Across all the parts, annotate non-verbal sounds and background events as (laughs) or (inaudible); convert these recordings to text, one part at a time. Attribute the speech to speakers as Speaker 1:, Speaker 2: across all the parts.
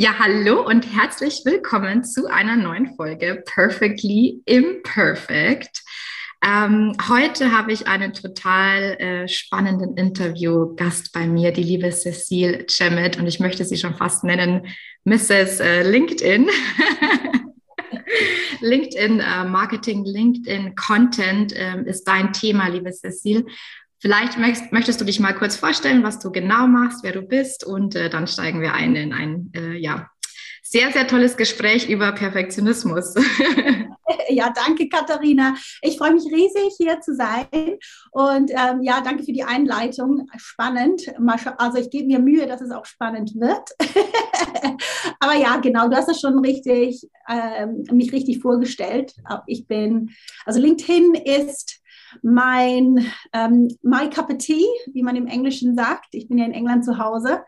Speaker 1: Ja, hallo und herzlich willkommen zu einer neuen Folge Perfectly Imperfect. Ähm, heute habe ich einen total äh, spannenden Interview-Gast bei mir, die liebe Cecile Cemmet, und ich möchte sie schon fast nennen Mrs. Äh, LinkedIn. (laughs) LinkedIn äh, Marketing, LinkedIn Content ähm, ist dein Thema, liebe Cecile. Vielleicht möchtest, möchtest, du dich mal kurz vorstellen, was du genau machst, wer du bist und äh, dann steigen wir ein in ein äh, ja, sehr, sehr tolles Gespräch über Perfektionismus. (laughs)
Speaker 2: Ja, danke Katharina. Ich freue mich riesig hier zu sein und ähm, ja, danke für die Einleitung. Spannend. Also ich gebe mir Mühe, dass es auch spannend wird. (laughs) Aber ja, genau, du hast es schon richtig, ähm, mich richtig vorgestellt. Ich bin, also LinkedIn ist mein ähm, My Cup of Tea, wie man im Englischen sagt. Ich bin ja in England zu Hause.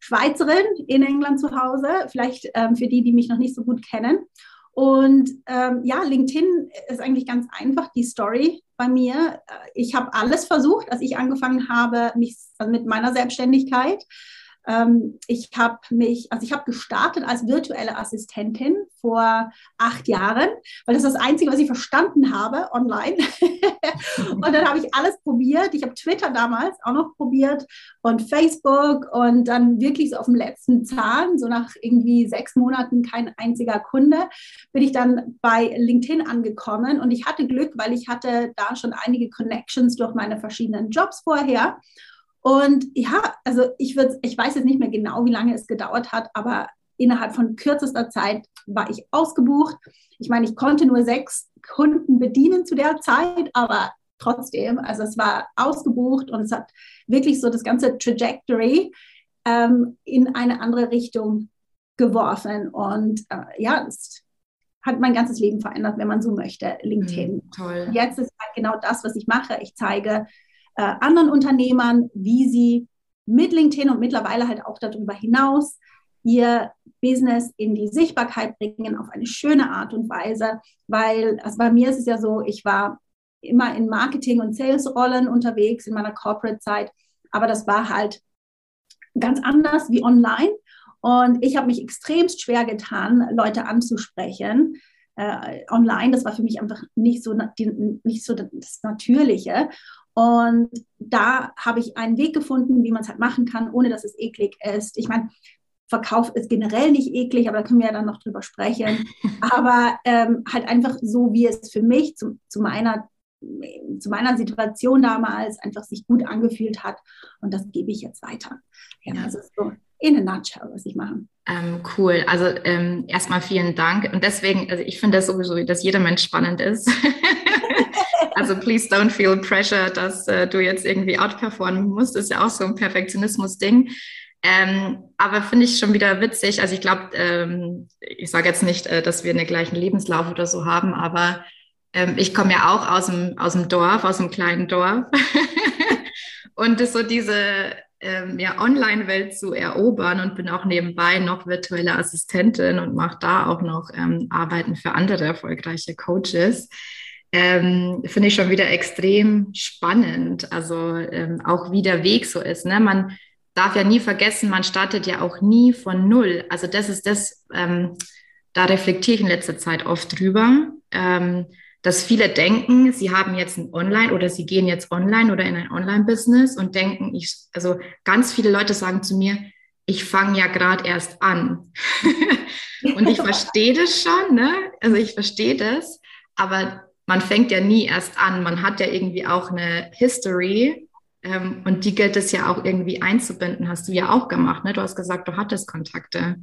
Speaker 2: Schweizerin in England zu Hause, vielleicht ähm, für die, die mich noch nicht so gut kennen. Und ähm, ja, LinkedIn ist eigentlich ganz einfach die Story bei mir. Ich habe alles versucht, als ich angefangen habe mich, also mit meiner Selbstständigkeit. Ähm, ich habe mich, also ich habe gestartet als virtuelle Assistentin vor acht Jahren, weil das ist das Einzige, was ich verstanden habe online. (laughs) und dann habe ich alles probiert. Ich habe Twitter damals auch noch probiert und Facebook und dann wirklich so auf dem letzten Zahn, so nach irgendwie sechs Monaten kein einziger Kunde, bin ich dann bei LinkedIn angekommen und ich hatte Glück, weil ich hatte da schon einige Connections durch meine verschiedenen Jobs vorher und ja, also ich würde, ich weiß jetzt nicht mehr genau, wie lange es gedauert hat, aber innerhalb von kürzester Zeit war ich ausgebucht. Ich meine, ich konnte nur sechs Kunden bedienen zu der Zeit, aber trotzdem, also es war ausgebucht und es hat wirklich so das ganze Trajectory ähm, in eine andere Richtung geworfen. Und äh, ja, es hat mein ganzes Leben verändert, wenn man so möchte, LinkedIn. Mhm, toll. Jetzt ist halt genau das, was ich mache. Ich zeige äh, anderen Unternehmern, wie sie mit LinkedIn und mittlerweile halt auch darüber hinaus ihr Business in die Sichtbarkeit bringen auf eine schöne Art und Weise, weil also bei mir ist es ja so, ich war immer in Marketing- und Sales-Rollen unterwegs in meiner Corporate-Zeit, aber das war halt ganz anders wie online und ich habe mich extremst schwer getan, Leute anzusprechen. Äh, online, das war für mich einfach nicht so, nicht so das Natürliche. Und da habe ich einen Weg gefunden, wie man es halt machen kann, ohne dass es eklig ist. Ich meine, Verkauf ist generell nicht eklig, aber da können wir ja dann noch drüber sprechen. (laughs) Aber ähm, halt einfach so, wie es für mich zu, zu, meiner, zu meiner Situation damals einfach sich gut angefühlt hat. Und das gebe ich jetzt weiter. Ja, ja. Das ist so in a nutshell, was ich mache.
Speaker 1: Ähm, cool. Also ähm, erstmal vielen Dank. Und deswegen, also ich finde das sowieso, dass jeder Mensch spannend ist. (laughs) Also please don't feel pressure, dass äh, du jetzt irgendwie outperformen musst. Ist ja auch so ein Perfektionismus-Ding. Ähm, aber finde ich schon wieder witzig. Also ich glaube, ähm, ich sage jetzt nicht, äh, dass wir einen gleichen Lebenslauf oder so haben, aber ähm, ich komme ja auch aus dem, aus dem Dorf, aus einem kleinen Dorf. (laughs) und so diese ähm, ja, Online-Welt zu erobern und bin auch nebenbei noch virtuelle Assistentin und mache da auch noch ähm, Arbeiten für andere erfolgreiche Coaches ähm, finde ich schon wieder extrem spannend. Also ähm, auch wie der Weg so ist. Ne? Man darf ja nie vergessen, man startet ja auch nie von null. Also das ist das, ähm, da reflektiere ich in letzter Zeit oft drüber, ähm, dass viele denken, sie haben jetzt ein Online oder sie gehen jetzt online oder in ein Online-Business und denken, ich, also ganz viele Leute sagen zu mir, ich fange ja gerade erst an. (laughs) und ich verstehe das schon, ne? Also ich verstehe das, aber man fängt ja nie erst an. Man hat ja irgendwie auch eine History ähm, und die gilt es ja auch irgendwie einzubinden. Hast du ja auch gemacht, ne? Du hast gesagt, du hattest Kontakte.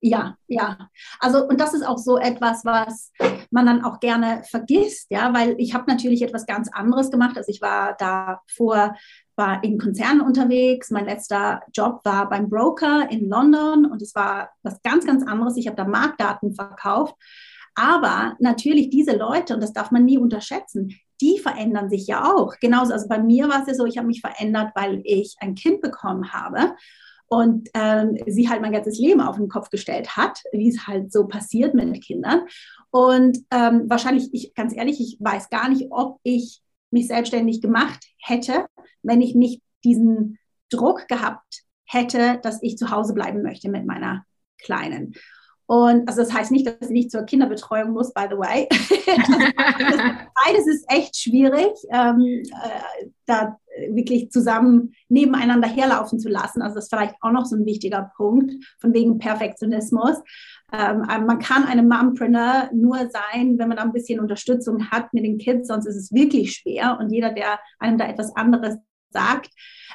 Speaker 2: Ja, ja. Also, und das ist auch so etwas, was man dann auch gerne vergisst, ja, weil ich habe natürlich etwas ganz anderes gemacht. Also, ich war davor war in Konzernen unterwegs. Mein letzter Job war beim Broker in London und es war was ganz, ganz anderes. Ich habe da Marktdaten verkauft. Aber natürlich diese Leute, und das darf man nie unterschätzen, die verändern sich ja auch. Genauso, also bei mir war es ja so, ich habe mich verändert, weil ich ein Kind bekommen habe und ähm, sie halt mein ganzes Leben auf den Kopf gestellt hat, wie es halt so passiert mit Kindern. Und ähm, wahrscheinlich, ich, ganz ehrlich, ich weiß gar nicht, ob ich mich selbstständig gemacht hätte, wenn ich nicht diesen Druck gehabt hätte, dass ich zu Hause bleiben möchte mit meiner Kleinen. Und also das heißt nicht, dass sie nicht zur Kinderbetreuung muss, by the way. also, (laughs) beides ist echt schwierig, ähm, äh, da wirklich zusammen nebeneinander herlaufen zu lassen. Also das ist vielleicht auch noch so ein wichtiger Punkt von wegen Perfektionismus. Ähm, äh, man kann eine Mompreneur nur sein, wenn man ein bisschen Unterstützung hat mit den Kids, sonst ist es wirklich schwer. Und jeder, der einem da etwas anderes sagt,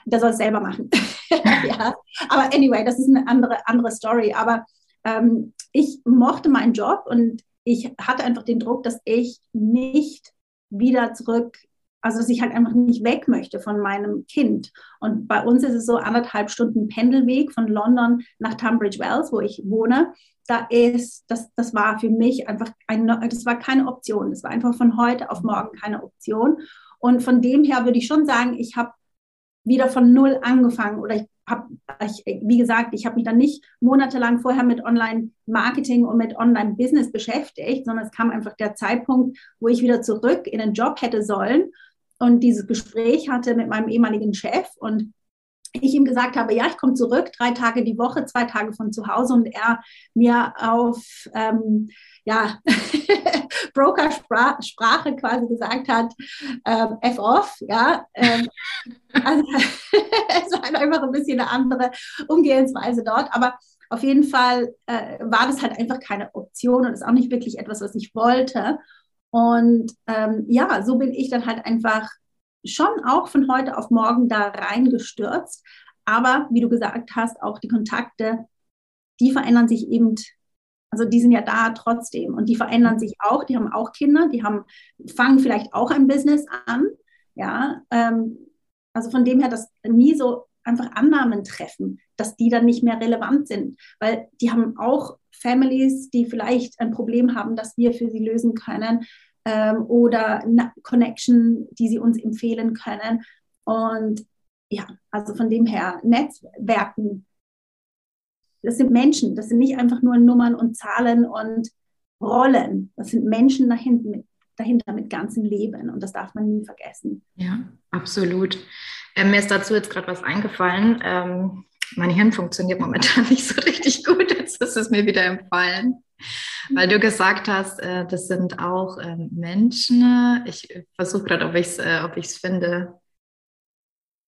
Speaker 2: der soll es selber machen. (laughs) ja. Aber anyway, das ist eine andere, andere Story. Aber ähm, ich mochte meinen Job und ich hatte einfach den Druck, dass ich nicht wieder zurück, also dass ich halt einfach nicht weg möchte von meinem Kind. Und bei uns ist es so anderthalb Stunden Pendelweg von London nach Tunbridge Wells, wo ich wohne. Da ist, das, das war für mich einfach eine, das war keine Option. Das war einfach von heute auf morgen keine Option. Und von dem her würde ich schon sagen, ich habe wieder von null angefangen oder ich habe, wie gesagt, ich habe mich dann nicht monatelang vorher mit Online-Marketing und mit Online-Business beschäftigt, sondern es kam einfach der Zeitpunkt, wo ich wieder zurück in den Job hätte sollen. Und dieses Gespräch hatte mit meinem ehemaligen Chef und ich ihm gesagt habe, ja, ich komme zurück, drei Tage die Woche, zwei Tage von zu Hause und er mir auf ähm, ja, (laughs) Broker-Sprache quasi gesagt hat, ähm, F off, ja. Ähm, also, (laughs) es war einfach ein bisschen eine andere Umgehensweise dort, aber auf jeden Fall äh, war das halt einfach keine Option und ist auch nicht wirklich etwas, was ich wollte. Und ähm, ja, so bin ich dann halt einfach schon auch von heute auf morgen da reingestürzt. Aber wie du gesagt hast, auch die Kontakte, die verändern sich eben, also die sind ja da trotzdem. Und die verändern sich auch, die haben auch Kinder, die haben, fangen vielleicht auch ein Business an. Ja, ähm, also von dem her, dass nie so einfach Annahmen treffen, dass die dann nicht mehr relevant sind, weil die haben auch Families, die vielleicht ein Problem haben, das wir für sie lösen können ähm, oder eine Connection, die sie uns empfehlen können. Und ja, also von dem her, Netzwerken, das sind Menschen, das sind nicht einfach nur Nummern und Zahlen und Rollen, das sind Menschen dahinter mit, dahinter mit ganzem Leben und das darf man nie vergessen.
Speaker 1: Ja, absolut. Ähm, mir ist dazu jetzt gerade was eingefallen. Ähm, mein Hirn funktioniert momentan nicht so richtig gut, jetzt ist es mir wieder empfallen. Weil du gesagt hast, äh, das sind auch ähm, Menschen. Ich versuche gerade, ob ich es äh, ob finde.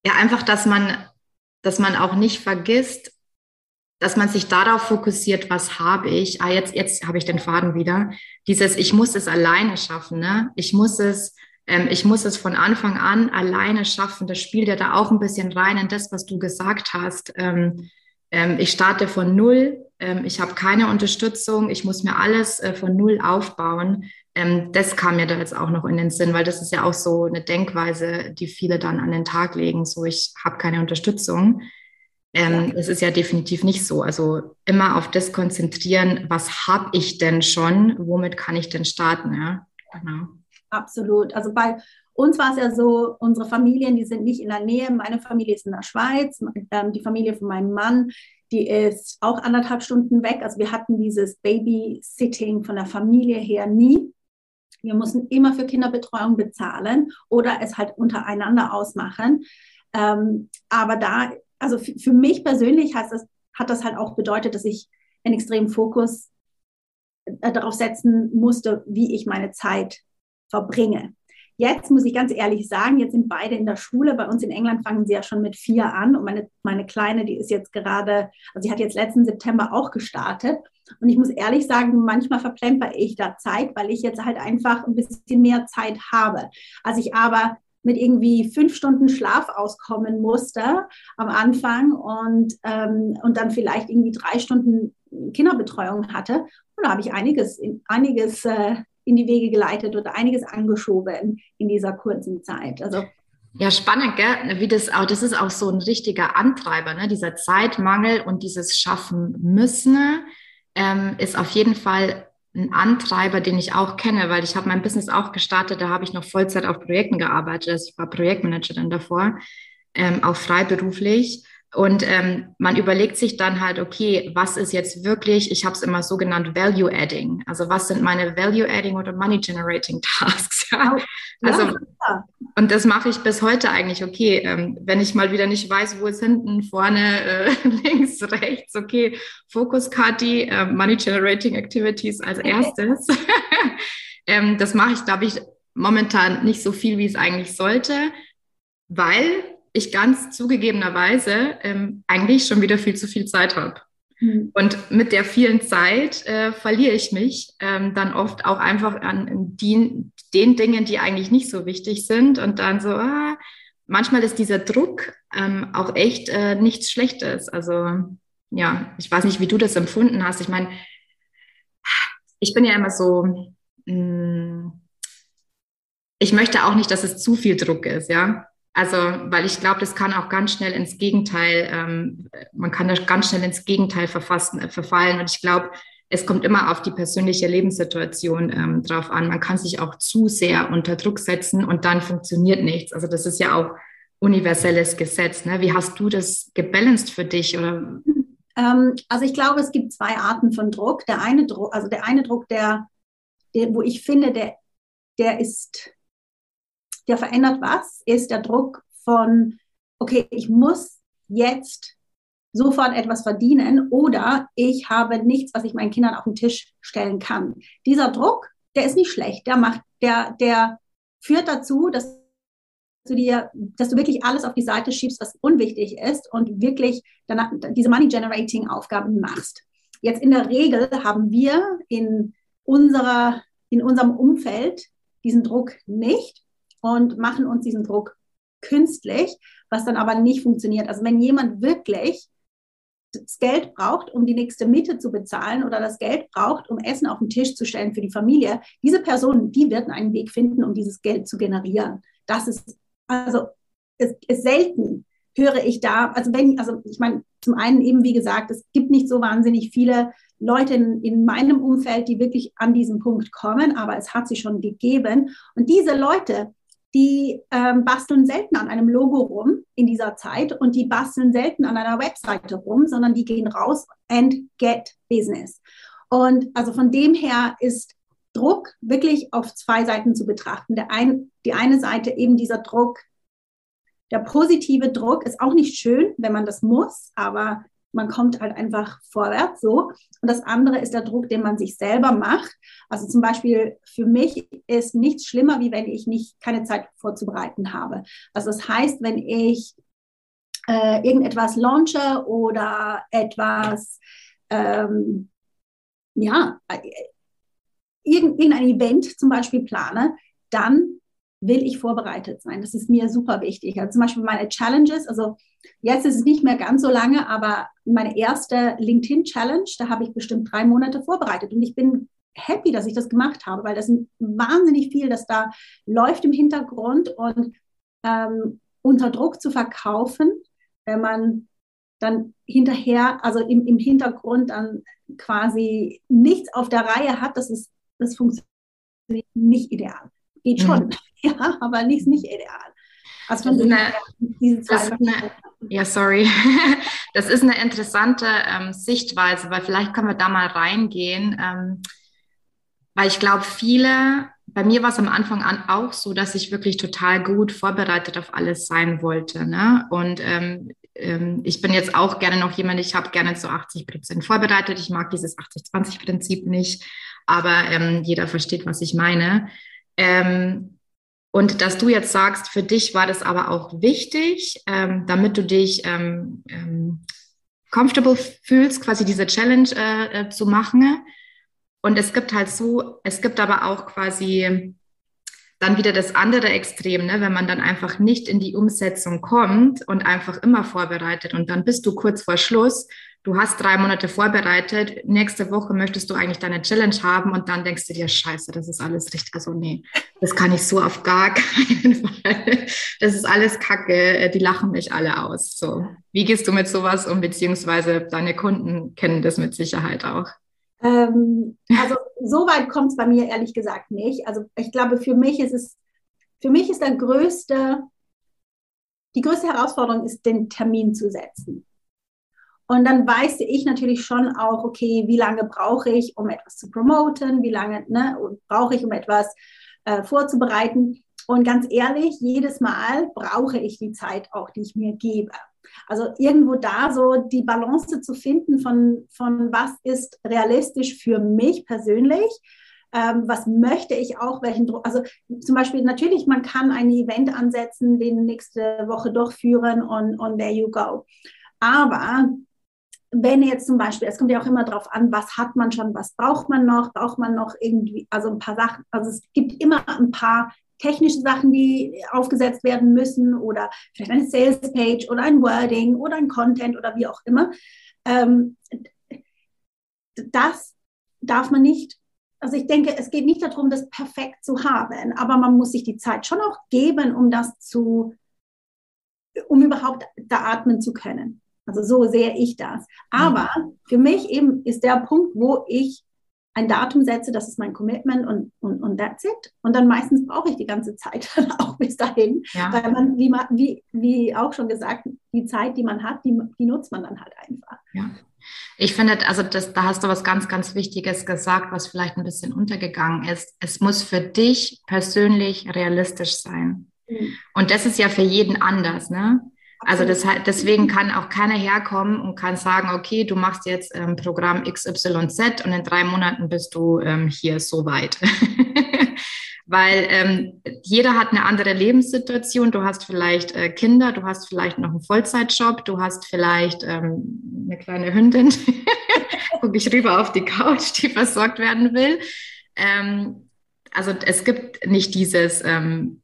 Speaker 1: Ja, einfach, dass man, dass man auch nicht vergisst, dass man sich darauf fokussiert, was habe ich. Ah, jetzt, jetzt habe ich den Faden wieder. Dieses, ich muss es alleine schaffen. Ne? Ich muss es, ich muss es von Anfang an alleine schaffen. Das spielt ja da auch ein bisschen rein in das, was du gesagt hast. Ähm, ähm, ich starte von null ähm, ich habe keine Unterstützung, ich muss mir alles äh, von Null aufbauen. Ähm, das kam mir da jetzt auch noch in den Sinn, weil das ist ja auch so eine Denkweise, die viele dann an den Tag legen, so ich habe keine Unterstützung. Ähm, Das ist ja definitiv nicht so. Also immer auf das konzentrieren, was habe ich denn schon, womit kann ich denn starten? Ja?
Speaker 2: Genau. Absolut. Also bei uns war es ja so, unsere Familien, die sind nicht in der Nähe. Meine Familie ist in der Schweiz, ähm, die Familie von meinem Mann die ist auch anderthalb Stunden weg. Also wir hatten dieses Babysitting von der Familie her nie. Wir mussten immer für Kinderbetreuung bezahlen oder es halt untereinander ausmachen. Ähm, aber da, also für mich persönlich heißt das, hat das halt auch bedeutet, dass ich einen extremen Fokus äh, darauf setzen musste, wie ich meine Zeit verbringe. Jetzt muss ich ganz ehrlich sagen, jetzt sind beide in der Schule. Bei uns in England fangen sie ja schon mit vier an. Und meine, meine Kleine, die ist jetzt gerade, also sie hat jetzt letzten September auch gestartet. Und ich muss ehrlich sagen, manchmal verplemper ich da Zeit, weil ich jetzt halt einfach ein bisschen mehr Zeit habe. Als ich aber mit irgendwie fünf Stunden Schlaf auskommen musste am Anfang und, ähm, und dann vielleicht irgendwie drei Stunden Kinderbetreuung hatte. Und da habe ich einiges, einiges äh, in die Wege geleitet oder einiges angeschoben in dieser kurzen Zeit. Also
Speaker 1: ja, spannend, gell? Wie das auch, das ist auch so ein richtiger Antreiber, ne? Dieser Zeitmangel und dieses Schaffen müssen ähm, ist auf jeden Fall ein Antreiber, den ich auch kenne, weil ich habe mein Business auch gestartet, da habe ich noch Vollzeit auf Projekten gearbeitet, also ich war Projektmanagerin davor, ähm, auch freiberuflich. Und ähm, man überlegt sich dann halt, okay, was ist jetzt wirklich, ich habe es immer so genannt, Value Adding. Also was sind meine Value Adding oder Money Generating (laughs) Tasks? Ja? Also, ja. und das mache ich bis heute eigentlich, okay, ähm, wenn ich mal wieder nicht weiß, wo ist hinten, vorne, äh, (laughs) links, rechts, okay, Focus Kati, äh, Money Generating Activities als erstes. (laughs) ähm, das mache ich, glaube ich, momentan nicht so viel, wie es eigentlich sollte, weil ich ganz zugegebenerweise ähm, eigentlich schon wieder viel zu viel Zeit habe. Mhm. Und mit der vielen Zeit äh, verliere ich mich ähm, dann oft auch einfach an die, den Dingen, die eigentlich nicht so wichtig sind. Und dann so, ah, manchmal ist dieser Druck ähm, auch echt äh, nichts Schlechtes. Also ja, ich weiß nicht, wie du das empfunden hast. Ich meine, ich bin ja immer so, mh, mm, ich möchte auch nicht, dass es zu viel Druck ist, ja. Also, weil ich glaube, das kann auch ganz schnell ins Gegenteil, ähm, man kann da ganz schnell ins Gegenteil verfassen, äh, verfallen. Und ich glaube, es kommt immer auf die persönliche Lebenssituation ähm, drauf an. Man kann sich auch zu sehr unter Druck setzen und dann funktioniert nichts. Also das ist ja auch universelles Gesetz. Ne? Wie hast du das gebalanced für dich? Oder?
Speaker 2: Ähm, also ich glaube, es gibt zwei Arten von Druck. Der eine Druck, also der eine Druck, der, der wo ich finde, der, der ist der verändert was, ist der Druck von, okay, ich muss jetzt sofort etwas verdienen oder ich habe nichts, was ich meinen Kindern auf den Tisch stellen kann. Dieser Druck, der ist nicht schlecht, der macht, der, der führt dazu, dass du dir, dass du wirklich alles auf die Seite schiebst, was unwichtig ist und wirklich danach, diese Money Generating Aufgaben machst. Jetzt in der Regel haben wir in unserer, in unserem Umfeld diesen Druck nicht und machen uns diesen Druck künstlich, was dann aber nicht funktioniert. Also wenn jemand wirklich das Geld braucht, um die nächste Miete zu bezahlen oder das Geld braucht, um Essen auf den Tisch zu stellen für die Familie, diese Person, die wird einen Weg finden, um dieses Geld zu generieren. Das ist, also, es ist selten höre ich da, also wenn, also ich meine, zum einen eben, wie gesagt, es gibt nicht so wahnsinnig viele Leute in, in meinem Umfeld, die wirklich an diesen Punkt kommen, aber es hat sie schon gegeben. Und diese Leute, die ähm, basteln selten an einem Logo rum in dieser Zeit und die basteln selten an einer Webseite rum, sondern die gehen raus and get business. Und also von dem her ist Druck wirklich auf zwei Seiten zu betrachten. Der ein, die eine Seite eben dieser Druck, der positive Druck ist auch nicht schön, wenn man das muss, aber man kommt halt einfach vorwärts so. Und das andere ist der Druck, den man sich selber macht. Also zum Beispiel für mich ist nichts schlimmer, wie wenn ich nicht keine Zeit vorzubereiten habe. Also das heißt, wenn ich äh, irgendetwas launche oder etwas, ähm, ja, äh, irgendein Event zum Beispiel plane, dann will ich vorbereitet sein. Das ist mir super wichtig. Also zum Beispiel meine Challenges, also jetzt ist es nicht mehr ganz so lange, aber meine erste LinkedIn-Challenge, da habe ich bestimmt drei Monate vorbereitet und ich bin happy, dass ich das gemacht habe, weil das ist wahnsinnig viel, das da läuft im Hintergrund und ähm, unter Druck zu verkaufen, wenn man dann hinterher, also im, im Hintergrund dann quasi nichts auf der Reihe hat, das ist, das funktioniert nicht ideal. Geht schon, mhm. (laughs) ja, aber nicht, nicht ideal.
Speaker 1: Also von eine, diese zwei ja, sorry. (laughs) Das ist eine interessante ähm, Sichtweise, weil vielleicht können wir da mal reingehen. Ähm, weil ich glaube, viele, bei mir war es am Anfang an auch so, dass ich wirklich total gut vorbereitet auf alles sein wollte. Ne? Und ähm, ähm ich bin jetzt auch gerne noch jemand, ich habe gerne zu 80 Prozent vorbereitet. Ich mag dieses 80-20-Prinzip nicht, aber ähm, jeder versteht, was ich meine. Ähm, und dass du jetzt sagst, für dich war das aber auch wichtig, ähm, damit du dich ähm, ähm, comfortable fühlst, quasi diese Challenge äh, äh, zu machen. Und es gibt halt so, es gibt aber auch quasi dann wieder das andere Extrem, ne? wenn man dann einfach nicht in die Umsetzung kommt und einfach immer vorbereitet und dann bist du kurz vor Schluss du hast drei Monate vorbereitet, nächste Woche möchtest du eigentlich deine Challenge haben und dann denkst du dir, scheiße, das ist alles richtig. Also nee, das kann ich so auf gar (laughs) keinen Fall. Das ist alles Kacke, die lachen mich alle aus. So, wie gehst du mit sowas um, beziehungsweise deine Kunden kennen das mit Sicherheit auch.
Speaker 2: Ähm, also so weit kommt es bei mir ehrlich gesagt nicht. Also ich glaube, für mich ist es, für mich ist der größte, die größte Herausforderung ist, den Termin zu setzen. Und dann weiß ich natürlich schon auch, okay, wie lange brauche ich, um etwas zu promoten, wie lange ne, brauche ich, um etwas äh, vorzubereiten. Und ganz ehrlich, jedes Mal brauche ich die Zeit auch, die ich mir gebe. Also irgendwo da so die Balance zu finden von, von was ist realistisch für mich persönlich, ähm, was möchte ich auch, welchen Druck, also zum Beispiel natürlich, man kann ein Event ansetzen, den nächste Woche durchführen und, und there you go. Aber wenn jetzt zum Beispiel, es kommt ja auch immer darauf an, was hat man schon, was braucht man noch, braucht man noch irgendwie, also ein paar Sachen, also es gibt immer ein paar technische Sachen, die aufgesetzt werden müssen oder vielleicht eine Sales Page oder ein Wording oder ein Content oder wie auch immer. Ähm, das darf man nicht, also ich denke, es geht nicht darum, das perfekt zu haben, aber man muss sich die Zeit schon auch geben, um das zu, um überhaupt da atmen zu können. Also so sehe ich das. Aber für mich eben ist der Punkt, wo ich ein Datum setze, das ist mein Commitment und, und, und that's it. Und dann meistens brauche ich die ganze Zeit (laughs) dann auch bis dahin. Ja. Weil man, wie, man, wie, wie auch schon gesagt, die Zeit, die man hat, die, die nutzt man dann halt einfach.
Speaker 1: Ja. Ich finde, also das, da hast du was ganz, ganz Wichtiges gesagt, was vielleicht ein bisschen untergegangen ist. Es muss für dich persönlich realistisch sein. Mhm. Und das ist ja für jeden anders, ne? Also das, deswegen kann auch keiner herkommen und kann sagen, okay, du machst jetzt ähm, Programm XYZ und in drei Monaten bist du ähm, hier so weit. (laughs) Weil ähm, jeder hat eine andere Lebenssituation. Du hast vielleicht äh, Kinder, du hast vielleicht noch einen Vollzeitjob, du hast vielleicht ähm, eine kleine Hündin. (laughs) Gucke ich rüber auf die Couch, die versorgt werden will. Ähm, also es gibt nicht dieses, ähm,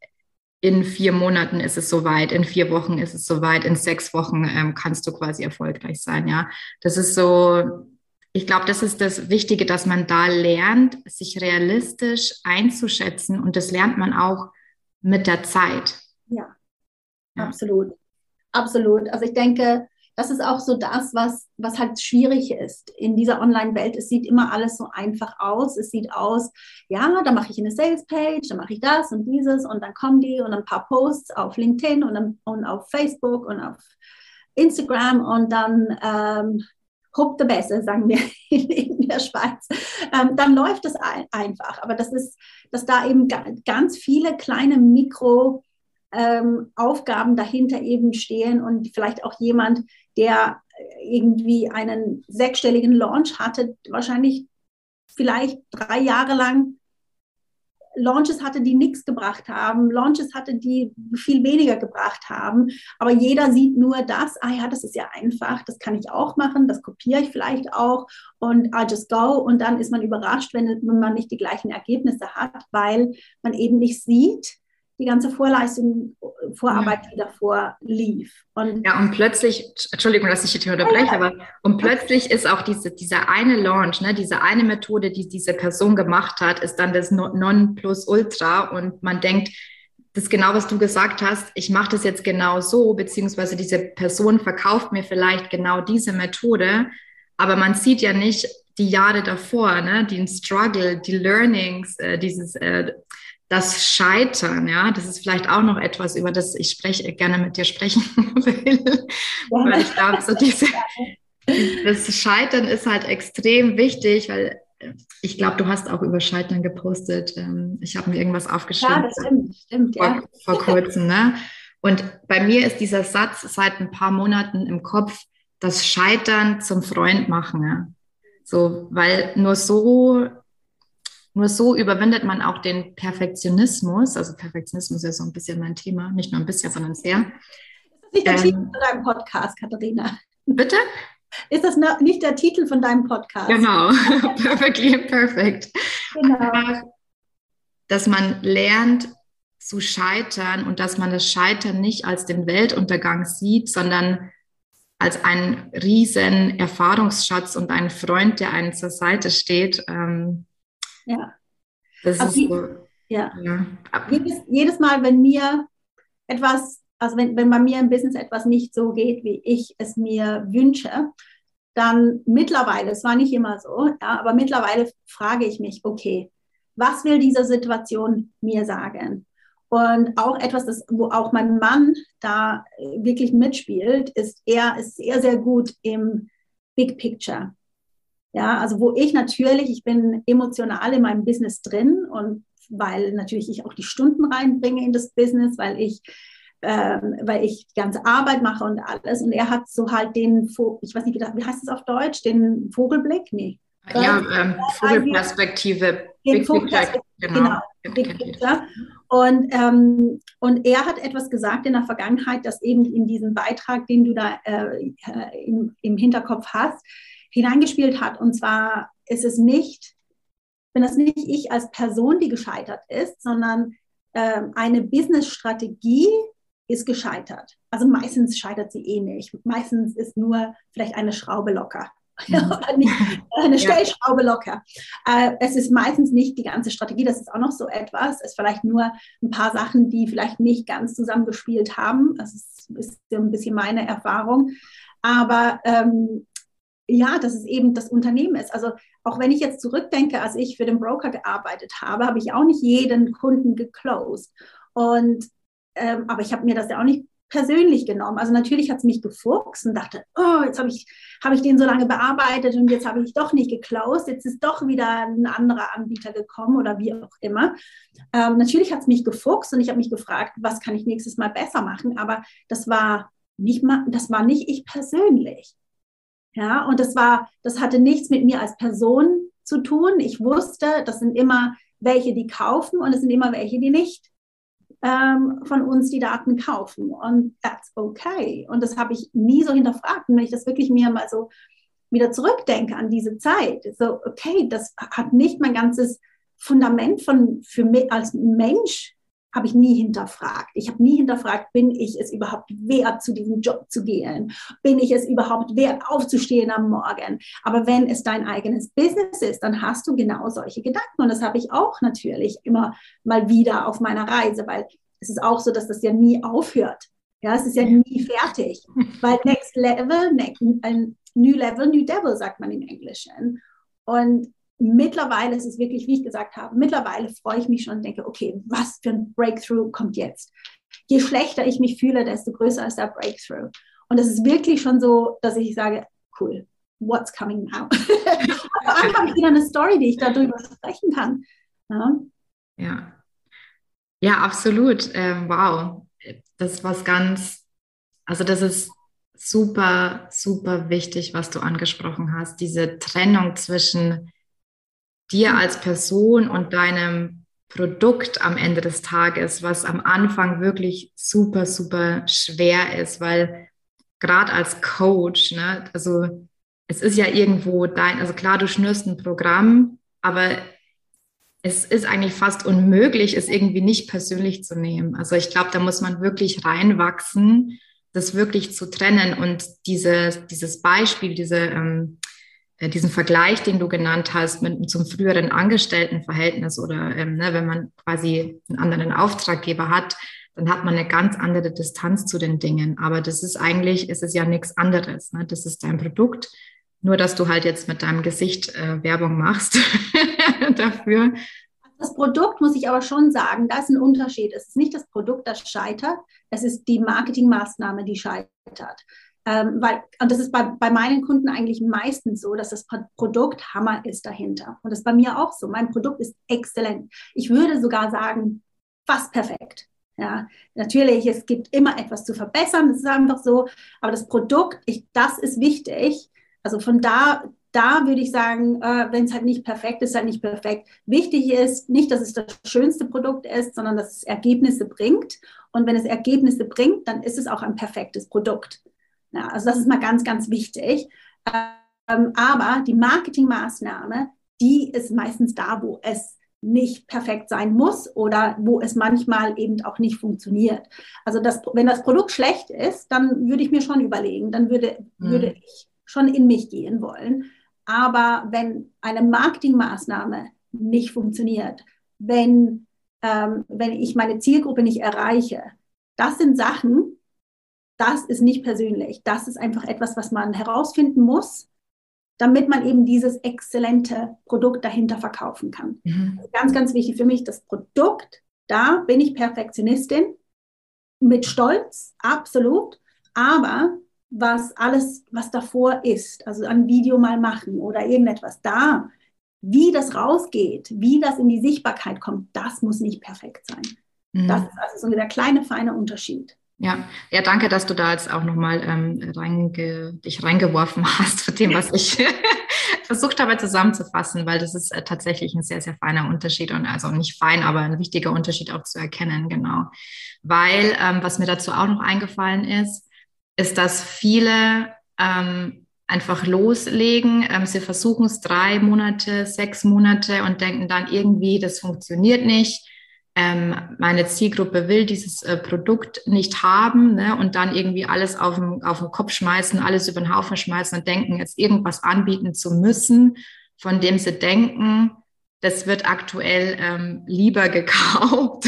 Speaker 1: in vier Monaten ist es soweit, in vier Wochen ist es soweit, in sechs Wochen ähm, kannst du quasi erfolgreich sein. Ja, das ist so. Ich glaube, das ist das Wichtige, dass man da lernt, sich realistisch einzuschätzen und das lernt man auch mit der Zeit.
Speaker 2: Ja, ja. absolut, absolut. Also ich denke, das ist auch so das, was, was halt schwierig ist in dieser Online-Welt. Es sieht immer alles so einfach aus. Es sieht aus, ja, da mache ich eine Sales-Page, da mache ich das und dieses und dann kommen die und ein paar Posts auf LinkedIn und, dann, und auf Facebook und auf Instagram und dann ähm, Hopp the Beste, sagen wir (laughs) in der Schweiz. Ähm, dann läuft es ein, einfach. Aber das ist, dass da eben ganz viele kleine Mikro- ähm, Aufgaben dahinter eben stehen und vielleicht auch jemand, der irgendwie einen sechsstelligen Launch hatte, wahrscheinlich vielleicht drei Jahre lang Launches hatte, die nichts gebracht haben, Launches hatte, die viel weniger gebracht haben. Aber jeder sieht nur das, ah ja, das ist ja einfach, das kann ich auch machen, das kopiere ich vielleicht auch und I just go. Und dann ist man überrascht, wenn man nicht die gleichen Ergebnisse hat, weil man eben nicht sieht, die ganze Vorleistung, Vorarbeit, ja. die davor lief.
Speaker 1: Und ja, und plötzlich, Entschuldigung, dass ich hier unterbreche, aber und plötzlich ist auch diese, dieser eine Launch, ne, diese eine Methode, die diese Person gemacht hat, ist dann das Non-Plus-Ultra und man denkt, das ist genau, was du gesagt hast, ich mache das jetzt genau so, beziehungsweise diese Person verkauft mir vielleicht genau diese Methode, aber man sieht ja nicht die Jahre davor, ne, den Struggle, die Learnings, äh, dieses äh, das Scheitern, ja, das ist vielleicht auch noch etwas, über das ich spreche, gerne mit dir sprechen (laughs) will. Ja. Weil ich glaube, so diese, das Scheitern ist halt extrem wichtig, weil ich glaube, du hast auch über Scheitern gepostet. Ähm, ich habe mir irgendwas aufgeschrieben. Ja, das stimmt, stimmt, vor, ja. Vor kurzem, ne? Und bei mir ist dieser Satz seit ein paar Monaten im Kopf, das Scheitern zum Freund machen. Ja? So, weil nur so nur so überwindet man auch den Perfektionismus. Also Perfektionismus ist ja so ein bisschen mein Thema, nicht nur ein bisschen, sondern sehr.
Speaker 2: Ist das nicht der ähm, Titel von deinem Podcast, Katharina?
Speaker 1: Bitte?
Speaker 2: Ist das nicht der Titel von deinem Podcast?
Speaker 1: Genau, (laughs) perfectly imperfect. Genau. Dass man lernt zu scheitern und dass man das Scheitern nicht als den Weltuntergang sieht, sondern als einen riesen Erfahrungsschatz und einen Freund, der einen zur Seite steht. Ähm,
Speaker 2: ja. Das ist so, ja. ja. Jedes, jedes Mal, wenn mir etwas, also wenn, wenn bei mir im Business etwas nicht so geht, wie ich es mir wünsche, dann mittlerweile, es war nicht immer so, ja, aber mittlerweile frage ich mich, okay, was will diese Situation mir sagen? Und auch etwas, das, wo auch mein Mann da wirklich mitspielt, ist er ist sehr, sehr gut im Big Picture. Ja, also wo ich natürlich, ich bin emotional in meinem Business drin und weil natürlich ich auch die Stunden reinbringe in das Business, weil ich ähm, weil ich die ganze Arbeit mache und alles. Und er hat so halt den, ich weiß nicht, wie heißt es auf Deutsch, den Vogelblick? Nee.
Speaker 1: Ja, ähm, Vogelperspektive.
Speaker 2: Den Vogelperspektive, genau. genau. Und, ähm, und er hat etwas gesagt in der Vergangenheit, das eben in diesen Beitrag, den du da äh, äh im, im Hinterkopf hast, hineingespielt hat. Und zwar ist es nicht, wenn das nicht ich als Person, die gescheitert ist, sondern äh, eine Business-Strategie, ist gescheitert. Also meistens scheitert sie eh nicht. Meistens ist nur vielleicht eine Schraube locker. Mhm. (laughs) eine Stellschraube locker. Äh, es ist meistens nicht die ganze Strategie, das ist auch noch so etwas. Es ist vielleicht nur ein paar Sachen, die vielleicht nicht ganz zusammengespielt haben. Das ist, ist ein bisschen meine Erfahrung. Aber ähm, ja, dass es eben das Unternehmen ist. Also auch wenn ich jetzt zurückdenke, als ich für den Broker gearbeitet habe, habe ich auch nicht jeden Kunden geclosed. Und ähm, aber ich habe mir das ja auch nicht persönlich genommen. Also natürlich hat es mich gefuchst und dachte, oh, jetzt habe ich, hab ich den so lange bearbeitet und jetzt habe ich doch nicht geklaust, jetzt ist doch wieder ein anderer Anbieter gekommen oder wie auch immer. Ähm, natürlich hat es mich gefuchst und ich habe mich gefragt, was kann ich nächstes Mal besser machen, aber das war nicht mal, das war nicht ich persönlich. Ja, und das war, das hatte nichts mit mir als Person zu tun. Ich wusste, das sind immer welche, die kaufen und es sind immer welche, die nicht ähm, von uns die Daten kaufen. Und that's okay. Und das habe ich nie so hinterfragt. Und wenn ich das wirklich mir mal so wieder zurückdenke an diese Zeit, so, okay, das hat nicht mein ganzes Fundament von, für mich als Mensch habe ich nie hinterfragt. Ich habe nie hinterfragt, bin ich es überhaupt wert, zu diesem Job zu gehen? Bin ich es überhaupt wert, aufzustehen am Morgen? Aber wenn es dein eigenes Business ist, dann hast du genau solche Gedanken. Und das habe ich auch natürlich immer mal wieder auf meiner Reise, weil es ist auch so, dass das ja nie aufhört. Ja, es ist ja nie fertig. Weil next level, next, new level, new devil, sagt man im Englischen. Und mittlerweile ist es wirklich, wie ich gesagt habe, mittlerweile freue ich mich schon und denke, okay, was für ein Breakthrough kommt jetzt? Je schlechter ich mich fühle, desto größer ist der Breakthrough. Und es ist wirklich schon so, dass ich sage, cool, what's coming now? (laughs) Am habe ich wieder eine Story, die ich darüber sprechen kann.
Speaker 1: Ja, ja, ja absolut. Ähm, wow, das ist was ganz, also das ist super, super wichtig, was du angesprochen hast, diese Trennung zwischen dir als Person und deinem Produkt am Ende des Tages, was am Anfang wirklich super, super schwer ist, weil gerade als Coach, ne, also es ist ja irgendwo dein, also klar, du schnürst ein Programm, aber es ist eigentlich fast unmöglich, es irgendwie nicht persönlich zu nehmen. Also ich glaube, da muss man wirklich reinwachsen, das wirklich zu trennen und diese, dieses Beispiel, diese ähm, äh, diesen Vergleich, den du genannt hast, mit zum früheren Angestelltenverhältnis oder ähm, ne, wenn man quasi einen anderen Auftraggeber hat, dann hat man eine ganz andere Distanz zu den Dingen. Aber das ist eigentlich, ist es ja nichts anderes. Ne? Das ist dein Produkt. Nur, dass du halt jetzt mit deinem Gesicht äh, Werbung machst (laughs) dafür.
Speaker 2: Das Produkt muss ich aber schon sagen, da ist ein Unterschied. Es ist nicht das Produkt, das scheitert, es ist die Marketingmaßnahme, die scheitert. Ähm, weil, und das ist bei, bei meinen Kunden eigentlich meistens so, dass das Produkt Hammer ist dahinter. Und das ist bei mir auch so. Mein Produkt ist exzellent. Ich würde sogar sagen, fast perfekt. Ja, natürlich, es gibt immer etwas zu verbessern, das ist einfach so. Aber das Produkt, ich, das ist wichtig. Also von da, da würde ich sagen, äh, wenn es halt nicht perfekt ist, halt nicht perfekt. Wichtig ist nicht, dass es das schönste Produkt ist, sondern dass es Ergebnisse bringt. Und wenn es Ergebnisse bringt, dann ist es auch ein perfektes Produkt. Ja, also das ist mal ganz, ganz wichtig. Ähm, aber die Marketingmaßnahme, die ist meistens da, wo es nicht perfekt sein muss oder wo es manchmal eben auch nicht funktioniert. Also das, wenn das Produkt schlecht ist, dann würde ich mir schon überlegen, dann würde, mhm. würde ich schon in mich gehen wollen. Aber wenn eine Marketingmaßnahme nicht funktioniert, wenn, ähm, wenn ich meine Zielgruppe nicht erreiche, das sind Sachen, das ist nicht persönlich. Das ist einfach etwas, was man herausfinden muss. damit man eben dieses exzellente Produkt dahinter verkaufen kann. Mhm. Ganz, ganz wichtig für mich, das Produkt, da bin ich Perfektionistin mit Stolz, absolut, aber was alles, was davor ist, also ein Video mal machen oder irgendetwas, da, wie das rausgeht, wie das in die Sichtbarkeit kommt, das muss nicht perfekt sein. Mhm. Das ist also so der kleine, feine Unterschied.
Speaker 1: Ja, ja, danke, dass du da jetzt auch nochmal ähm, reinge dich reingeworfen (laughs) hast zu dem, was ich (laughs) versucht habe zusammenzufassen, weil das ist äh, tatsächlich ein sehr, sehr feiner Unterschied und also nicht fein, aber ein wichtiger Unterschied auch zu erkennen, genau. Weil, ähm, was mir dazu auch noch eingefallen ist, ist, dass viele ähm, einfach loslegen. Ähm, sie versuchen es drei Monate, sechs Monate und denken dann irgendwie, das funktioniert nicht ähm, meine Zielgruppe will dieses äh, Produkt nicht haben ne, und dann irgendwie alles auf den, auf den Kopf schmeißen, alles über den Haufen schmeißen und denken, jetzt irgendwas anbieten zu müssen, von dem sie denken, das wird aktuell ähm, lieber gekauft.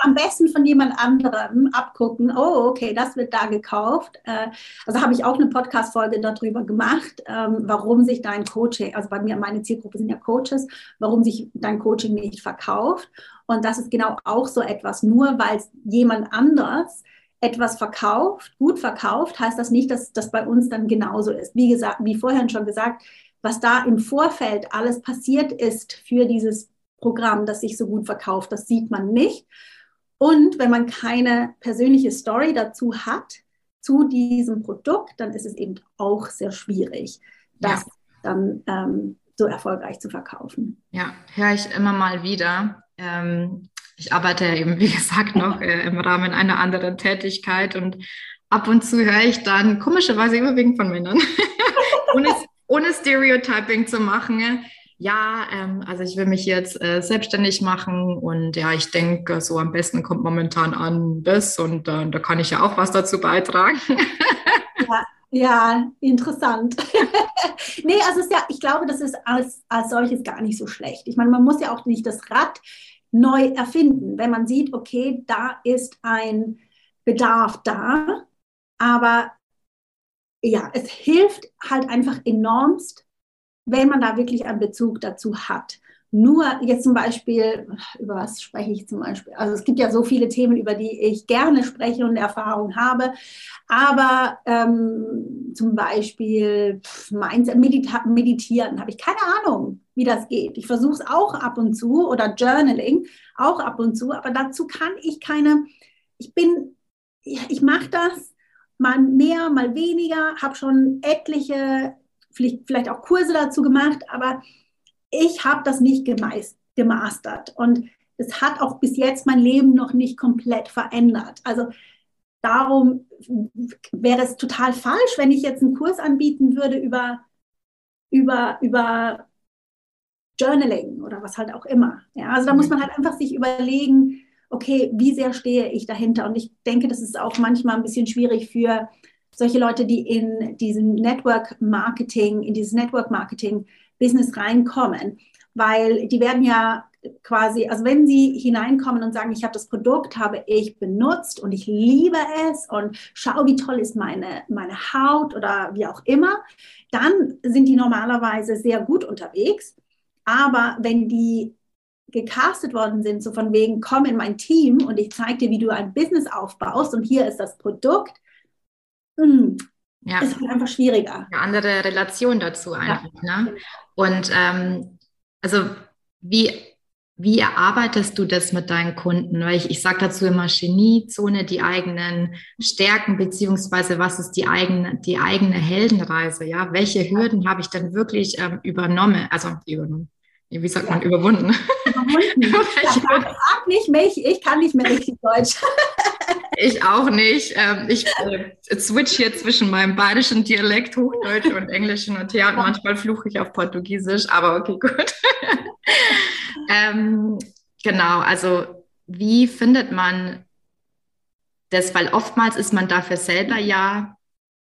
Speaker 2: Am besten von jemand anderem abgucken, oh, okay, das wird da gekauft. Äh, also habe ich auch eine Podcast-Folge darüber gemacht, ähm, warum sich dein Coaching, also bei mir, meine Zielgruppe sind ja Coaches, warum sich dein Coaching nicht verkauft. Und das ist genau auch so etwas. Nur weil jemand anders etwas verkauft, gut verkauft, heißt das nicht, dass das bei uns dann genauso ist. Wie gesagt, wie vorhin schon gesagt, was da im Vorfeld alles passiert ist für dieses Programm, das sich so gut verkauft, das sieht man nicht. Und wenn man keine persönliche Story dazu hat, zu diesem Produkt, dann ist es eben auch sehr schwierig, das ja. dann ähm, so erfolgreich zu verkaufen.
Speaker 1: Ja, höre ich immer mal wieder. Ähm, ich arbeite ja eben, wie gesagt, noch äh, im Rahmen einer anderen Tätigkeit und ab und zu höre ich dann komischerweise überwiegend von Männern, (laughs) ohne, ohne Stereotyping zu machen. Ja, ähm, also ich will mich jetzt äh, selbstständig machen und ja, ich denke, so am besten kommt momentan an das und äh, da kann ich ja auch was dazu beitragen. (laughs)
Speaker 2: ja, ja, interessant. (laughs) nee, also ja, ich glaube, das ist als, als solches gar nicht so schlecht. Ich meine, man muss ja auch nicht das Rad neu erfinden, wenn man sieht, okay, da ist ein Bedarf da, aber ja, es hilft halt einfach enormst, wenn man da wirklich einen Bezug dazu hat. Nur jetzt zum Beispiel, über was spreche ich zum Beispiel? Also es gibt ja so viele Themen, über die ich gerne spreche und Erfahrung habe. Aber ähm, zum Beispiel Mindset, Medita meditieren, habe ich keine Ahnung, wie das geht. Ich versuche es auch ab und zu oder Journaling auch ab und zu, aber dazu kann ich keine, ich bin, ich mache das mal mehr, mal weniger, habe schon etliche, vielleicht, vielleicht auch Kurse dazu gemacht, aber ich habe das nicht gemastert und es hat auch bis jetzt mein Leben noch nicht komplett verändert. Also darum wäre es total falsch, wenn ich jetzt einen Kurs anbieten würde über, über, über Journaling oder was halt auch immer. Ja, also da muss man halt einfach sich überlegen, okay, wie sehr stehe ich dahinter? Und ich denke, das ist auch manchmal ein bisschen schwierig für solche Leute, die in diesem Network Marketing, in dieses Network Marketing Business reinkommen, weil die werden ja quasi, also wenn sie hineinkommen und sagen, ich habe das Produkt, habe ich benutzt und ich liebe es und schau, wie toll ist meine, meine Haut oder wie auch immer, dann sind die normalerweise sehr gut unterwegs. Aber wenn die gecastet worden sind, so von wegen, komm in mein Team und ich zeige dir, wie du ein Business aufbaust und hier ist das Produkt, mh, hm, ja. ist halt einfach schwieriger.
Speaker 1: Eine andere Relation dazu einfach. Ja. Ne? Und ähm, also wie, wie erarbeitest du das mit deinen Kunden? Weil ich, ich sage dazu immer Geniezone, die eigenen Stärken, beziehungsweise was ist die eigene, die eigene Heldenreise? Ja, welche Hürden habe ich denn wirklich ähm, übernommen? Also übernommen wie sagt man, überwunden. (laughs) (laughs)
Speaker 2: Frag nicht mich, ich kann nicht mehr richtig Deutsch. (laughs)
Speaker 1: ich auch nicht. Ähm, ich äh, switch hier zwischen meinem bayerischen Dialekt, Hochdeutsch und Englisch hin und her und manchmal fluche ich auf Portugiesisch, aber okay, gut. (laughs) ähm, genau, also wie findet man das? Weil oftmals ist man dafür selber ja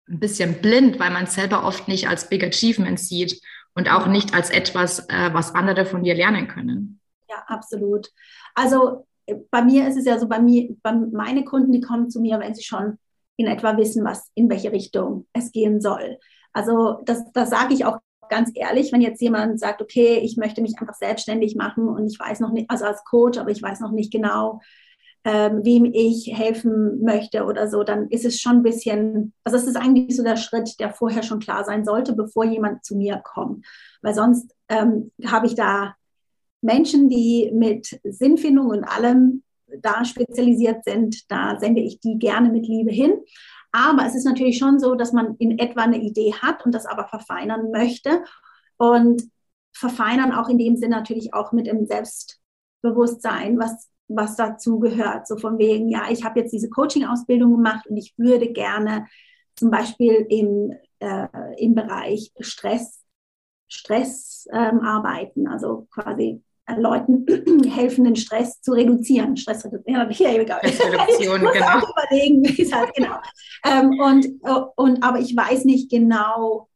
Speaker 1: ein bisschen blind, weil man selber oft nicht als Big Achievement sieht und auch nicht als etwas, äh, was andere von dir lernen können.
Speaker 2: Ja, absolut. Also äh, bei mir ist es ja so, bei mir, bei meine Kunden, die kommen zu mir, wenn sie schon in etwa wissen, was in welche Richtung es gehen soll. Also das, das sage ich auch ganz ehrlich, wenn jetzt jemand sagt, okay, ich möchte mich einfach selbstständig machen und ich weiß noch nicht, also als Coach, aber ich weiß noch nicht genau, ähm, wem ich helfen möchte oder so, dann ist es schon ein bisschen, also es ist eigentlich so der Schritt, der vorher schon klar sein sollte, bevor jemand zu mir kommt. Weil sonst ähm, habe ich da Menschen, die mit Sinnfindung und allem da spezialisiert sind, da sende ich die gerne mit Liebe hin. Aber es ist natürlich schon so, dass man in etwa eine Idee hat und das aber verfeinern möchte. Und verfeinern auch in dem Sinne natürlich auch mit dem Selbstbewusstsein, was, was dazu gehört. So von wegen, ja, ich habe jetzt diese Coaching-Ausbildung gemacht und ich würde gerne zum Beispiel im, äh, im Bereich Stress, Stress ähm, arbeiten, also quasi Leuten (clears throat) helfen, den Stress zu reduzieren. Stressreduktion, (laughs) ja, egal. Stressreduktion, (laughs) genau. überlegen, wie es halt genau. Ähm, und, äh, und, aber ich weiß nicht genau,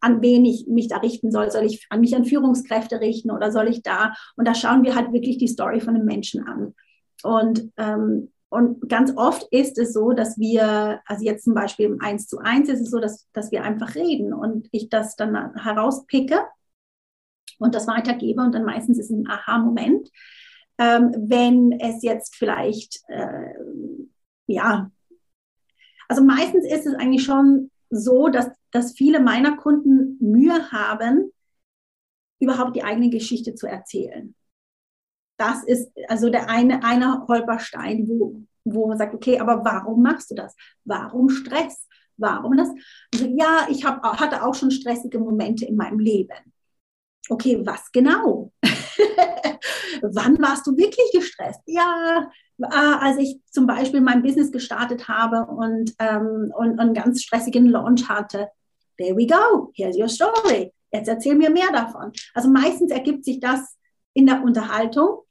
Speaker 2: an wen ich mich da richten soll. Soll ich an mich an Führungskräfte richten oder soll ich da? Und da schauen wir halt wirklich die Story von einem Menschen an. Und, ähm, und ganz oft ist es so, dass wir, also jetzt zum Beispiel im 1 zu 1 ist es so, dass, dass wir einfach reden und ich das dann herauspicke und das weitergebe und dann meistens ist ein Aha-Moment. Ähm, wenn es jetzt vielleicht, äh, ja, also meistens ist es eigentlich schon so, dass, dass viele meiner Kunden Mühe haben, überhaupt die eigene Geschichte zu erzählen. Das ist also der eine, eine Holperstein, wo, wo man sagt, okay, aber warum machst du das? Warum Stress? Warum das? Also, ja, ich hab, hatte auch schon stressige Momente in meinem Leben okay, was genau? (laughs) Wann warst du wirklich gestresst? Ja, äh, als ich zum Beispiel mein Business gestartet habe und, ähm, und, und einen ganz stressigen Launch hatte. There we go, here's your story. Jetzt erzähl mir mehr davon. Also meistens ergibt sich das in der Unterhaltung.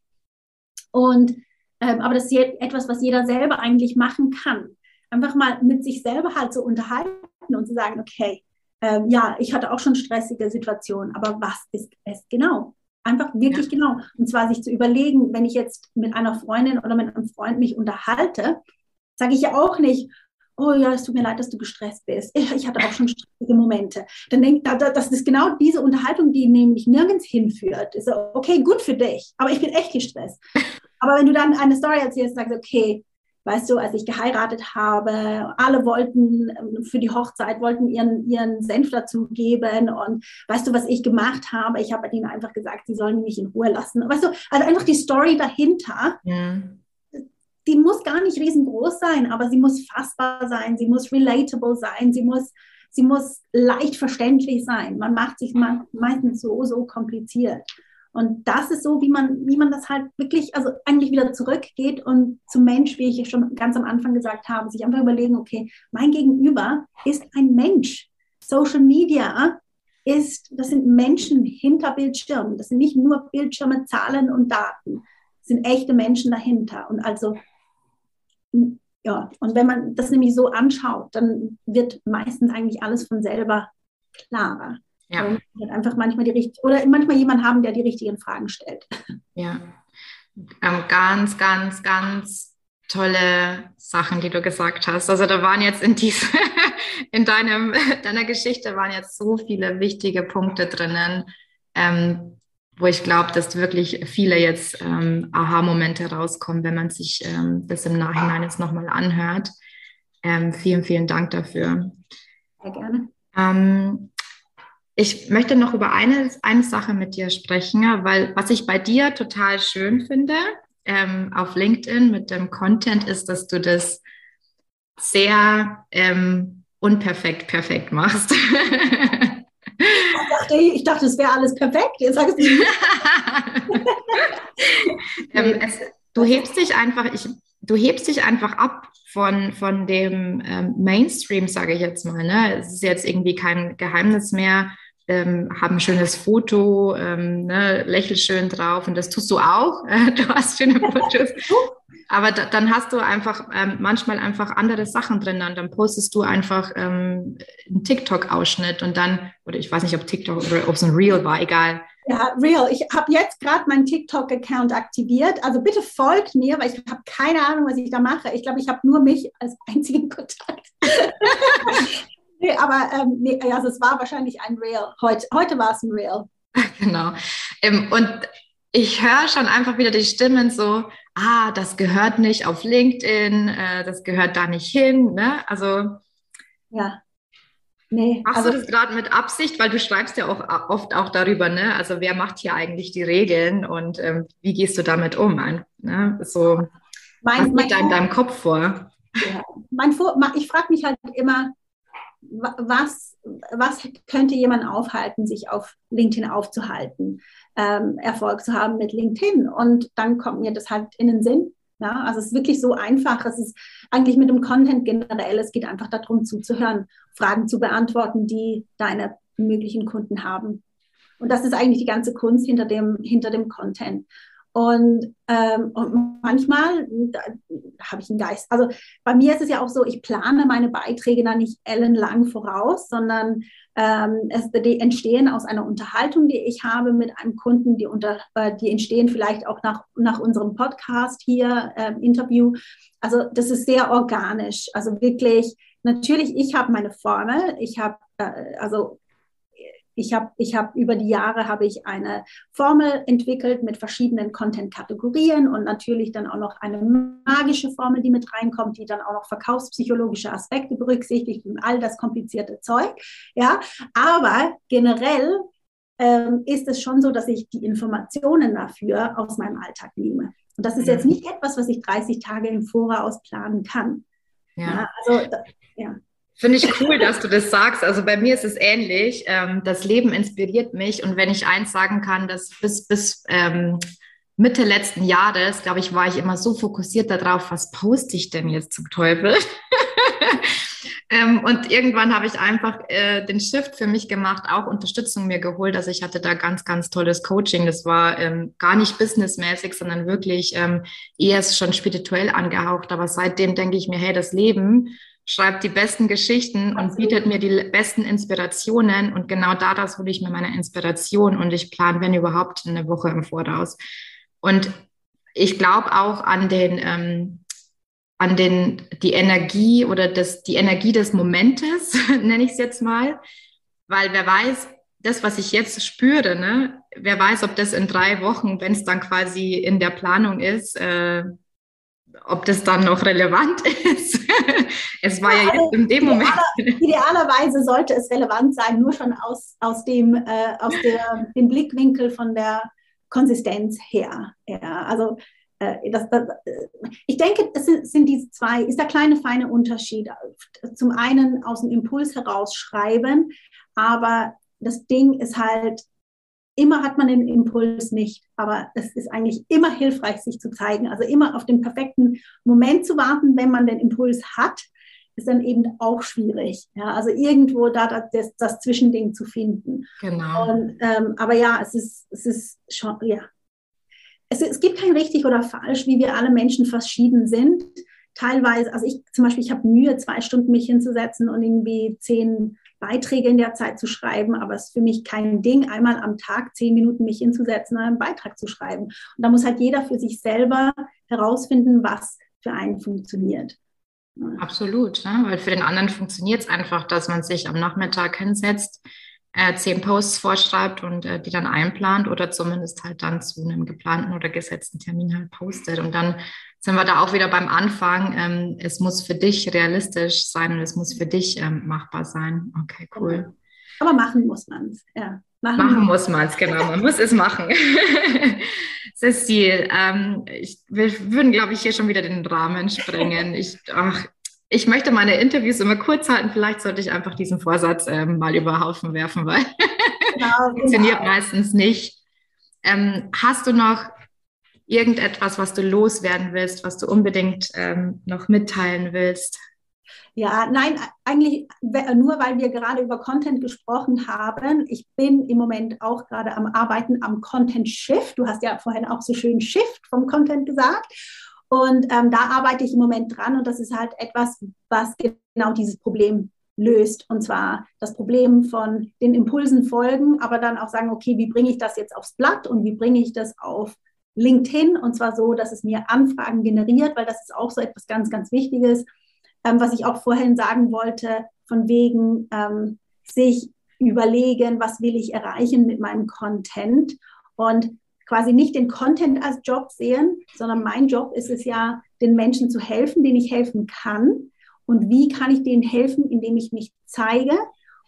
Speaker 2: Und, ähm, aber das ist etwas, was jeder selber eigentlich machen kann. Einfach mal mit sich selber halt so unterhalten und zu sagen, okay, ähm, ja, ich hatte auch schon stressige Situationen, aber was ist es genau? Einfach wirklich ja. genau. Und zwar sich zu überlegen, wenn ich jetzt mit einer Freundin oder mit einem Freund mich unterhalte, sage ich ja auch nicht, oh ja, es tut mir leid, dass du gestresst bist. Ich hatte auch schon stressige Momente. Dann denkt, das ist genau diese Unterhaltung, die nämlich nirgends hinführt. Ist so, okay, gut für dich, aber ich bin echt gestresst. Aber wenn du dann eine Story erzählst, sagst, okay, weißt du, als ich geheiratet habe, alle wollten ähm, für die Hochzeit, wollten ihren, ihren Senf dazugeben und weißt du, was ich gemacht habe? Ich habe ihnen einfach gesagt, sie sollen mich in Ruhe lassen. Weißt du, also einfach die Story dahinter, ja. die muss gar nicht riesengroß sein, aber sie muss fassbar sein, sie muss relatable sein, sie muss, sie muss leicht verständlich sein. Man macht sich meistens so, so kompliziert. Und das ist so, wie man, wie man das halt wirklich, also eigentlich wieder zurückgeht und zum Mensch, wie ich schon ganz am Anfang gesagt habe, sich einfach überlegen, okay, mein Gegenüber ist ein Mensch. Social Media ist, das sind Menschen hinter Bildschirmen. Das sind nicht nur Bildschirme, Zahlen und Daten. Das sind echte Menschen dahinter. Und also, ja, und wenn man das nämlich so anschaut, dann wird meistens eigentlich alles von selber klarer. Ja. Und halt einfach manchmal die richtigen, oder manchmal jemand haben, der die richtigen Fragen stellt. (laughs)
Speaker 1: Ja. Ähm, ganz, ganz, ganz tolle Sachen, die du gesagt hast. Also da waren jetzt in diese, (laughs) in deinem, (laughs) deiner Geschichte waren jetzt so viele wichtige Punkte drinnen, ähm, wo ich glaube, dass wirklich viele jetzt ähm, Aha-Momente rauskommen, wenn man sich ähm, das im Nachhinein jetzt nochmal anhört. Ähm, vielen, vielen Dank dafür.
Speaker 2: Sehr gerne.
Speaker 1: Ich möchte noch über eine, eine Sache mit dir sprechen, weil was ich bei dir total schön finde ähm, auf LinkedIn mit dem Content ist, dass du das sehr ähm, unperfekt perfekt machst. (laughs)
Speaker 2: Ich dachte, ich dachte es wäre alles perfekt. Jetzt sagst du. (laughs) (laughs)
Speaker 1: ähm, es, du hebst dich einfach, ich, du hebst dich einfach ab von, von dem ähm, Mainstream, sage ich jetzt mal. Ne? Es ist jetzt irgendwie kein Geheimnis mehr, ähm, haben ein schönes Foto, ähm, ne, lächel schön drauf und das tust du auch. (laughs) du hast schöne Fotos. Aber da, dann hast du einfach ähm, manchmal einfach andere Sachen drin und dann postest du einfach ähm, einen TikTok-Ausschnitt und dann, oder ich weiß nicht, ob TikTok oder ob es ein Reel war, egal.
Speaker 2: Ja, real. Ich habe jetzt gerade meinen TikTok-Account aktiviert. Also bitte folgt mir, weil ich habe keine Ahnung, was ich da mache. Ich glaube, ich habe nur mich als einzigen (laughs) Kontakt. Nee, aber ähm, nee, also es war wahrscheinlich ein Real. Heute, heute war es ein Real. (laughs)
Speaker 1: Genau. Ähm, und ich höre schon einfach wieder die Stimmen so, ah, das gehört nicht auf LinkedIn, äh, das gehört da nicht hin. Ne? Also
Speaker 2: ja.
Speaker 1: Nee, Machst also, du das gerade mit Absicht, weil du schreibst ja auch oft auch darüber, ne? Also wer macht hier eigentlich die Regeln und ähm, wie gehst du damit um? Ein, ne? So, mein, was geht da in deinem Kopf vor?
Speaker 2: Ja, mein vor ich frage mich halt immer, was, was könnte jemand aufhalten, sich auf LinkedIn aufzuhalten, ähm, Erfolg zu haben mit LinkedIn? Und dann kommt mir das halt in den Sinn. Ja, also es ist wirklich so einfach. Es ist eigentlich mit dem Content generell. Es geht einfach darum, zuzuhören, Fragen zu beantworten, die deine möglichen Kunden haben. Und das ist eigentlich die ganze Kunst hinter dem, hinter dem Content. Und, ähm, und manchmal habe ich einen Geist. Also bei mir ist es ja auch so, ich plane meine Beiträge dann nicht ellenlang voraus, sondern ähm, es, die entstehen aus einer Unterhaltung, die ich habe mit einem Kunden, die, unter, äh, die entstehen vielleicht auch nach, nach unserem Podcast hier, äh, Interview. Also das ist sehr organisch. Also wirklich, natürlich, ich habe meine Formel, ich habe äh, also ich habe ich hab über die Jahre habe ich eine Formel entwickelt mit verschiedenen Content-Kategorien und natürlich dann auch noch eine magische Formel, die mit reinkommt, die dann auch noch verkaufspsychologische Aspekte berücksichtigt und all das komplizierte Zeug. Ja, aber generell ähm, ist es schon so, dass ich die Informationen dafür aus meinem Alltag nehme. Und das ist jetzt nicht etwas, was ich 30 Tage im Voraus planen kann. Ja. ja also, ja.
Speaker 1: Finde ich cool, dass du das sagst. Also bei mir ist es ähnlich. Ähm, das Leben inspiriert mich. Und wenn ich eins sagen kann, dass bis, bis ähm, Mitte letzten Jahres, glaube ich, war ich immer so fokussiert darauf, was poste ich denn jetzt zum Teufel? (laughs) ähm, und irgendwann habe ich einfach äh, den Shift für mich gemacht, auch Unterstützung mir geholt. Also ich hatte da ganz, ganz tolles Coaching. Das war gar nicht businessmäßig, sondern wirklich ähm, eher schon spirituell angehaucht. Aber seitdem denke ich mir, hey, das Leben schreibt die besten Geschichten und bietet mir die besten Inspirationen. Und genau daraus hole ich mir meine Inspiration und ich plane, wenn überhaupt, eine Woche im Voraus. Und ich glaube auch an den, ähm, an den, die Energie oder das, die Energie des Momentes, (laughs) nenne ich es jetzt mal. Weil wer weiß, das, was ich jetzt spüre, ne, wer weiß, ob das in drei Wochen, wenn es dann quasi in der Planung ist, äh, ob das dann noch relevant (laughs) ist. es war ja, ja jetzt in dem Moment.
Speaker 2: idealerweise sollte es relevant sein, nur schon aus, aus, dem, äh, aus der, dem Blickwinkel von der Konsistenz her. Ja, also äh, das, das, äh, ich denke, es sind, sind diese zwei, ist der kleine feine Unterschied. Zum einen aus dem Impuls heraus schreiben, aber das Ding ist halt, Immer hat man den Impuls nicht, aber es ist eigentlich immer hilfreich, sich zu zeigen. Also immer auf den perfekten Moment zu warten, wenn man den Impuls hat, ist dann eben auch schwierig. Ja, also irgendwo da das, das Zwischending zu finden.
Speaker 1: Genau.
Speaker 2: Und, ähm, aber ja, es ist, es ist schon, ja. Es, es gibt kein richtig oder falsch, wie wir alle Menschen verschieden sind. Teilweise, also ich zum Beispiel, ich habe Mühe, zwei Stunden mich hinzusetzen und irgendwie zehn Beiträge in der Zeit zu schreiben, aber es ist für mich kein Ding, einmal am Tag zehn Minuten mich hinzusetzen und einen Beitrag zu schreiben. Und da muss halt jeder für sich selber herausfinden, was für einen funktioniert.
Speaker 1: Absolut, ne? weil für den anderen funktioniert es einfach, dass man sich am Nachmittag hinsetzt, äh, zehn Posts vorschreibt und äh, die dann einplant oder zumindest halt dann zu einem geplanten oder gesetzten Termin halt postet. Und dann sind wir da auch wieder beim Anfang. Ähm, es muss für dich realistisch sein und es muss für dich ähm, machbar sein. Okay, cool.
Speaker 2: Aber machen muss man es, ja.
Speaker 1: Machen, machen muss man es, genau. Man muss es machen. (laughs) Cecil, ähm, ich, wir würden, glaube ich, hier schon wieder den Rahmen sprengen. Ich, ach, ich möchte meine Interviews immer kurz halten. Vielleicht sollte ich einfach diesen Vorsatz ähm, mal über Haufen werfen, weil (laughs) genau, funktioniert genau. meistens nicht. Ähm, hast du noch irgendetwas, was du loswerden willst, was du unbedingt ähm, noch mitteilen willst?
Speaker 2: Ja, nein, eigentlich nur, weil wir gerade über Content gesprochen haben. Ich bin im Moment auch gerade am Arbeiten am Content Shift. Du hast ja vorhin auch so schön Shift vom Content gesagt. Und ähm, da arbeite ich im Moment dran und das ist halt etwas, was genau dieses Problem löst. Und zwar das Problem von den Impulsen folgen, aber dann auch sagen, okay, wie bringe ich das jetzt aufs Blatt und wie bringe ich das auf LinkedIn und zwar so, dass es mir Anfragen generiert, weil das ist auch so etwas ganz, ganz Wichtiges. Ähm, was ich auch vorhin sagen wollte, von wegen ähm, sich überlegen, was will ich erreichen mit meinem Content und quasi nicht den Content als Job sehen, sondern mein Job ist es ja, den Menschen zu helfen, denen ich helfen kann. Und wie kann ich denen helfen, indem ich mich zeige?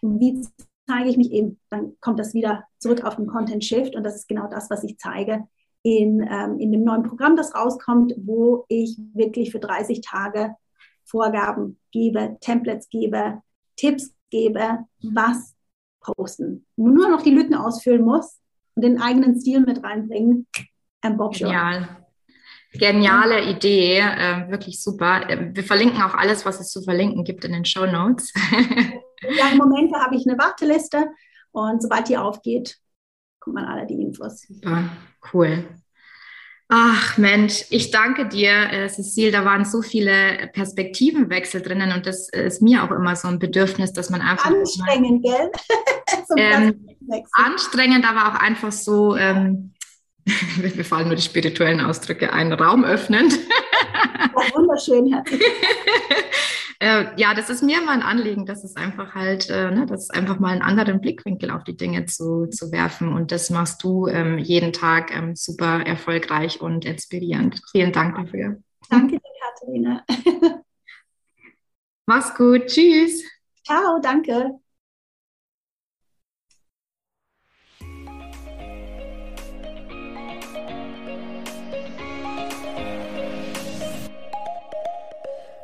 Speaker 2: Und wie zeige ich mich eben? Dann kommt das wieder zurück auf den Content Shift. Und das ist genau das, was ich zeige in, ähm, in dem neuen Programm, das rauskommt, wo ich wirklich für 30 Tage Vorgaben gebe, Templates gebe, Tipps gebe, was posten. Nur noch die Lücken ausfüllen muss und den eigenen Stil mit reinbringen.
Speaker 1: Bob Genial. Geniale Idee, äh, wirklich super. Ähm, wir verlinken auch alles, was es zu verlinken gibt in den Show Notes. (laughs)
Speaker 2: ja, im Moment habe ich eine Warteliste und sobald die aufgeht, kommt man alle die Infos.
Speaker 1: Super, cool. Ach Mensch, ich danke dir, äh, Cecile. Da waren so viele Perspektivenwechsel drinnen und das ist mir auch immer so ein Bedürfnis, dass man einfach.
Speaker 2: Anstrengend, mal, gell? (laughs)
Speaker 1: ähm, anstrengend, aber auch einfach so, ähm, (laughs) wir fallen nur die spirituellen Ausdrücke ein, raumöffnend.
Speaker 2: Wunderschön, herzlich. (laughs)
Speaker 1: äh, ja, das ist mir immer ein Anliegen, dass es einfach halt, äh, ne, das ist einfach mal einen anderen Blickwinkel auf die Dinge zu, zu werfen. Und das machst du ähm, jeden Tag ähm, super erfolgreich und inspirierend. Vielen Dank dafür.
Speaker 2: Danke dir, Katharina. (laughs)
Speaker 1: Mach's gut. Tschüss.
Speaker 2: Ciao, danke.